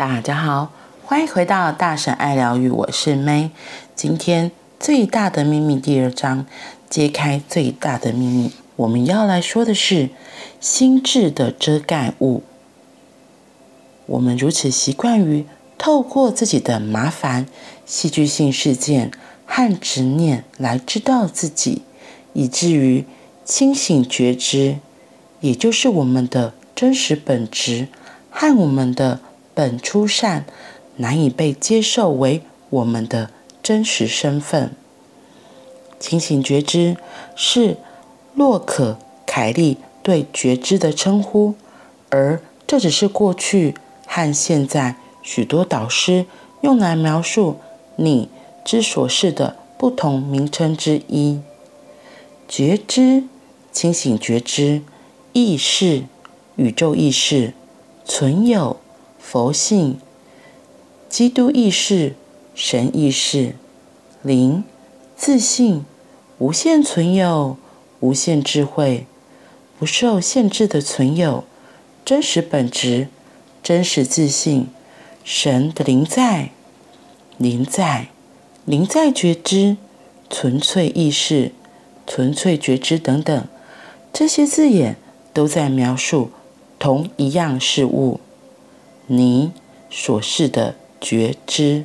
大家好，欢迎回到大婶爱疗愈，我是 May。今天最大的秘密第二章，揭开最大的秘密。我们要来说的是心智的遮盖物。我们如此习惯于透过自己的麻烦、戏剧性事件和执念来知道自己，以至于清醒觉知，也就是我们的真实本质和我们的。本初善难以被接受为我们的真实身份。清醒觉知是洛可凯利对觉知的称呼，而这只是过去和现在许多导师用来描述你之所是的不同名称之一。觉知、清醒觉知、意识、宇宙意识、存有。佛性、基督意识、神意识、灵、自信、无限存有、无限智慧、不受限制的存有、真实本质、真实自信、神的灵在、灵在、灵在觉知、纯粹意识、纯粹觉知等等，这些字眼都在描述同一样事物。你所示的觉知，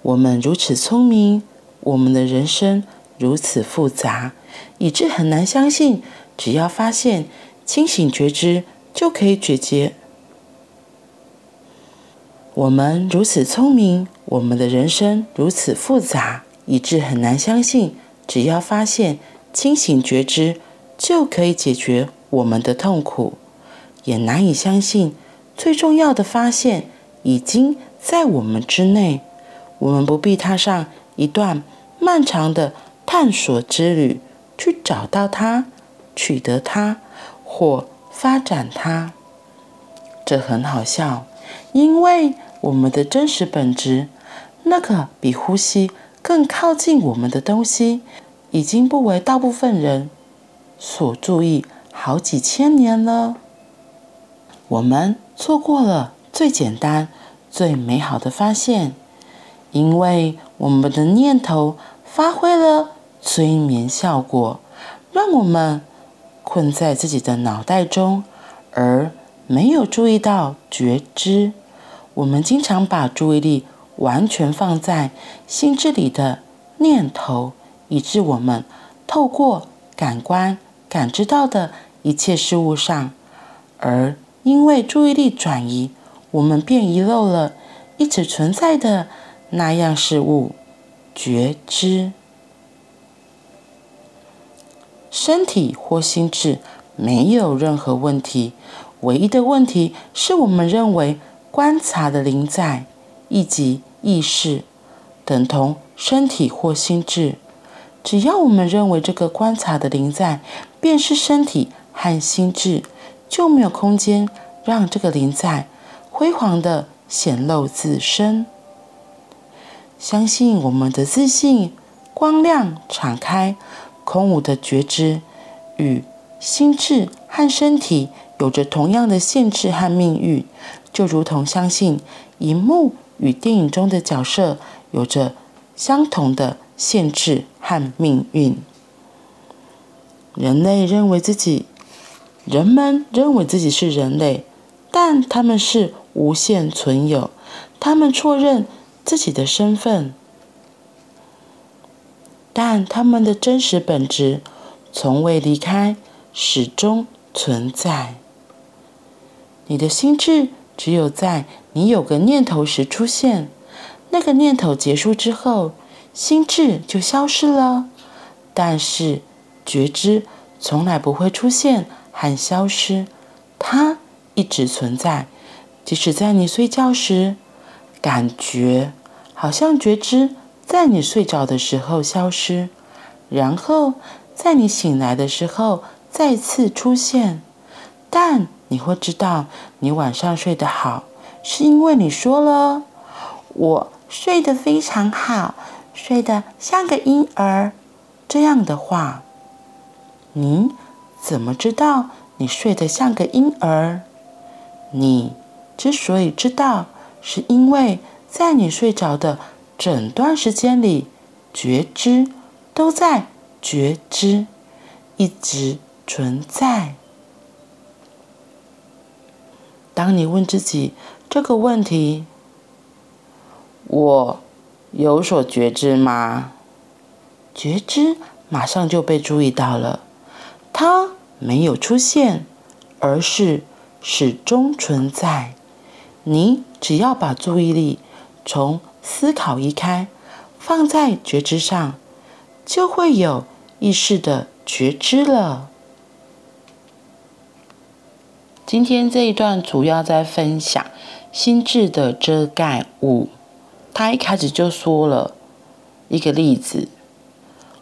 我们如此聪明，我们的人生如此复杂，以致很难相信，只要发现清醒觉知就可以解决。我们如此聪明，我们的人生如此复杂，以致很难相信，只要发现清醒觉知就可以解决我们的痛苦。也难以相信，最重要的发现已经在我们之内。我们不必踏上一段漫长的探索之旅，去找到它、取得它或发展它。这很好笑，因为我们的真实本质，那个比呼吸更靠近我们的东西，已经不为大部分人所注意好几千年了。我们错过了最简单、最美好的发现，因为我们的念头发挥了催眠效果，让我们困在自己的脑袋中，而没有注意到觉知。我们经常把注意力完全放在心智里的念头，以致我们透过感官感知到的一切事物上，而因为注意力转移，我们便遗漏了一直存在的那样事物——觉知。身体或心智没有任何问题，唯一的问题是我们认为观察的临在，以及意识等同身体或心智。只要我们认为这个观察的临在便是身体和心智。就没有空间让这个灵在辉煌的显露自身。相信我们的自信、光亮、敞开、空无的觉知，与心智和身体有着同样的限制和命运，就如同相信荧幕与电影中的角色有着相同的限制和命运。人类认为自己。人们认为自己是人类，但他们是无限存有。他们错认自己的身份，但他们的真实本质从未离开，始终存在。你的心智只有在你有个念头时出现，那个念头结束之后，心智就消失了。但是觉知从来不会出现。和消失，它一直存在。即使在你睡觉时，感觉好像觉知在你睡着的时候消失，然后在你醒来的时候再次出现。但你会知道，你晚上睡得好，是因为你说了“我睡得非常好，睡得像个婴儿”这样的话。嗯。怎么知道你睡得像个婴儿？你之所以知道，是因为在你睡着的整段时间里，觉知都在觉知，一直存在。当你问自己这个问题：“我有所觉知吗？”觉知马上就被注意到了，它没有出现，而是始终存在。你只要把注意力从思考移开，放在觉知上，就会有意识的觉知了。今天这一段主要在分享心智的遮盖物。他一开始就说了一个例子：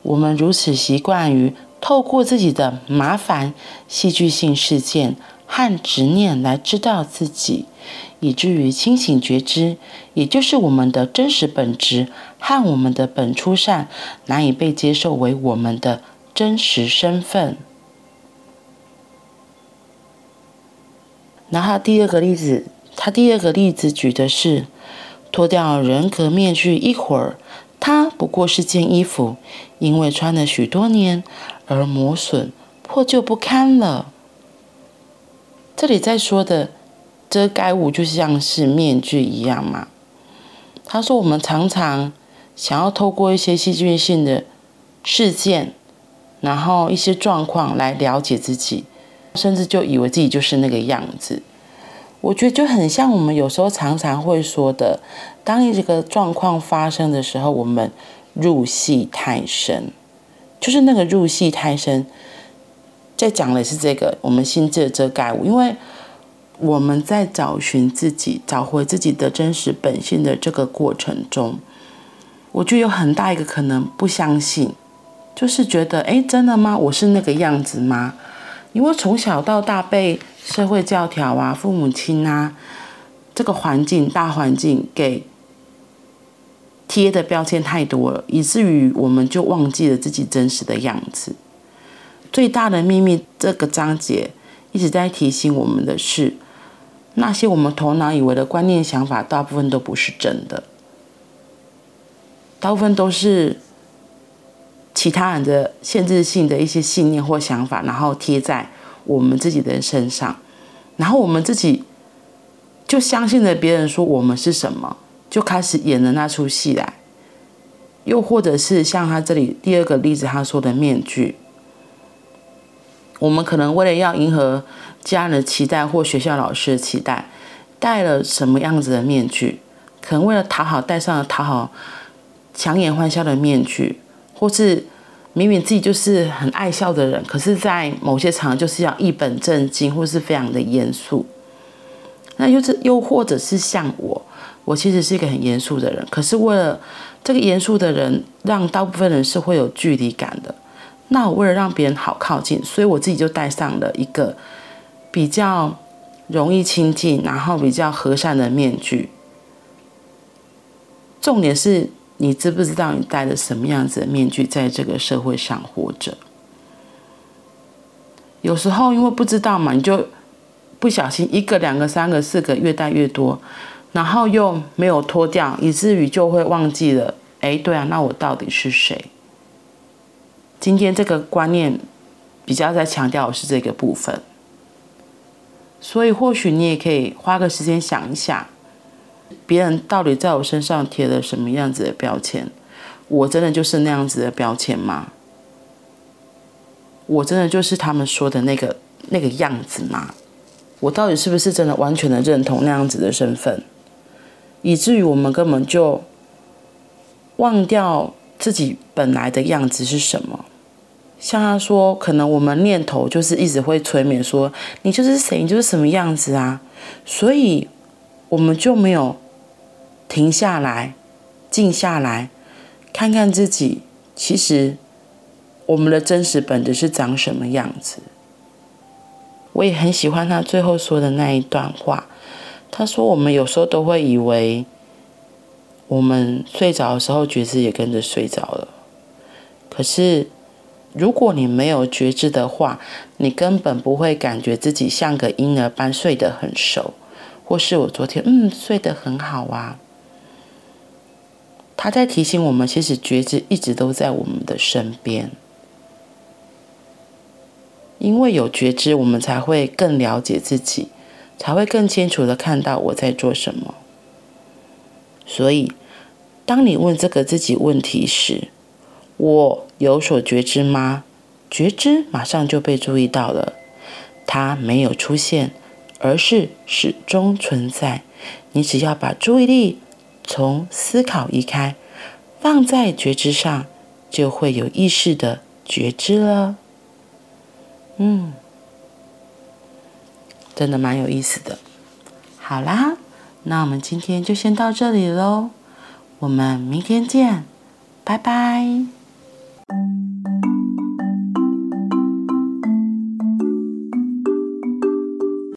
我们如此习惯于透过自己的麻烦、戏剧性事件和执念来知道自己，以至于清醒觉知，也就是我们的真实本质和我们的本初善，难以被接受为我们的真实身份。然后第二个例子，他第二个例子举的是脱掉人格面具一会儿，它不过是件衣服，因为穿了许多年而磨损破旧不堪了。这里在说的遮盖物就像是面具一样嘛。他说我们常常想要透过一些戏剧性的事件，然后一些状况来了解自己。甚至就以为自己就是那个样子，我觉得就很像我们有时候常常会说的，当一个状况发生的时候，我们入戏太深，就是那个入戏太深，在讲的是这个我们心智的遮盖物，因为我们在找寻自己、找回自己的真实本性的这个过程中，我就有很大一个可能不相信，就是觉得，哎，真的吗？我是那个样子吗？因为从小到大被社会教条啊、父母亲啊、这个环境、大环境给贴的标签太多了，以至于我们就忘记了自己真实的样子。最大的秘密这个章节一直在提醒我们的是，那些我们头脑以为的观念、想法，大部分都不是真的，大部分都是。其他人的限制性的一些信念或想法，然后贴在我们自己的身上，然后我们自己就相信了别人说我们是什么，就开始演了那出戏来。又或者是像他这里第二个例子他说的面具，我们可能为了要迎合家人的期待或学校老师的期待，戴了什么样子的面具？可能为了讨好，戴上了讨好、强颜欢笑的面具。或是明明自己就是很爱笑的人，可是，在某些场合就是要一本正经，或是非常的严肃。那又是又或者是像我，我其实是一个很严肃的人，可是为了这个严肃的人，让大部分人是会有距离感的。那我为了让别人好靠近，所以我自己就戴上了一个比较容易亲近，然后比较和善的面具。重点是。你知不知道你戴着什么样子的面具在这个社会上活着？有时候因为不知道嘛，你就不小心一个、两个、三个、四个，越戴越多，然后又没有脱掉，以至于就会忘记了。哎，对啊，那我到底是谁？今天这个观念比较在强调的是这个部分，所以或许你也可以花个时间想一下。别人到底在我身上贴了什么样子的标签？我真的就是那样子的标签吗？我真的就是他们说的那个那个样子吗？我到底是不是真的完全的认同那样子的身份？以至于我们根本就忘掉自己本来的样子是什么？像他说，可能我们念头就是一直会催眠说，你就是谁，你就是什么样子啊，所以。我们就没有停下来，静下来，看看自己。其实，我们的真实本质是长什么样子？我也很喜欢他最后说的那一段话。他说：“我们有时候都会以为，我们睡着的时候，觉知也跟着睡着了。可是，如果你没有觉知的话，你根本不会感觉自己像个婴儿般睡得很熟，或是我昨天嗯睡得很好啊。他在提醒我们，其实觉知一直都在我们的身边，因为有觉知，我们才会更了解自己，才会更清楚地看到我在做什么。所以，当你问这个自己问题时，我有所觉知吗？觉知马上就被注意到了，它没有出现，而是始终存在。你只要把注意力从思考移开，放在觉知上，就会有意识的觉知了。嗯，真的蛮有意思的。好啦，那我们今天就先到这里喽，我们明天见，拜拜。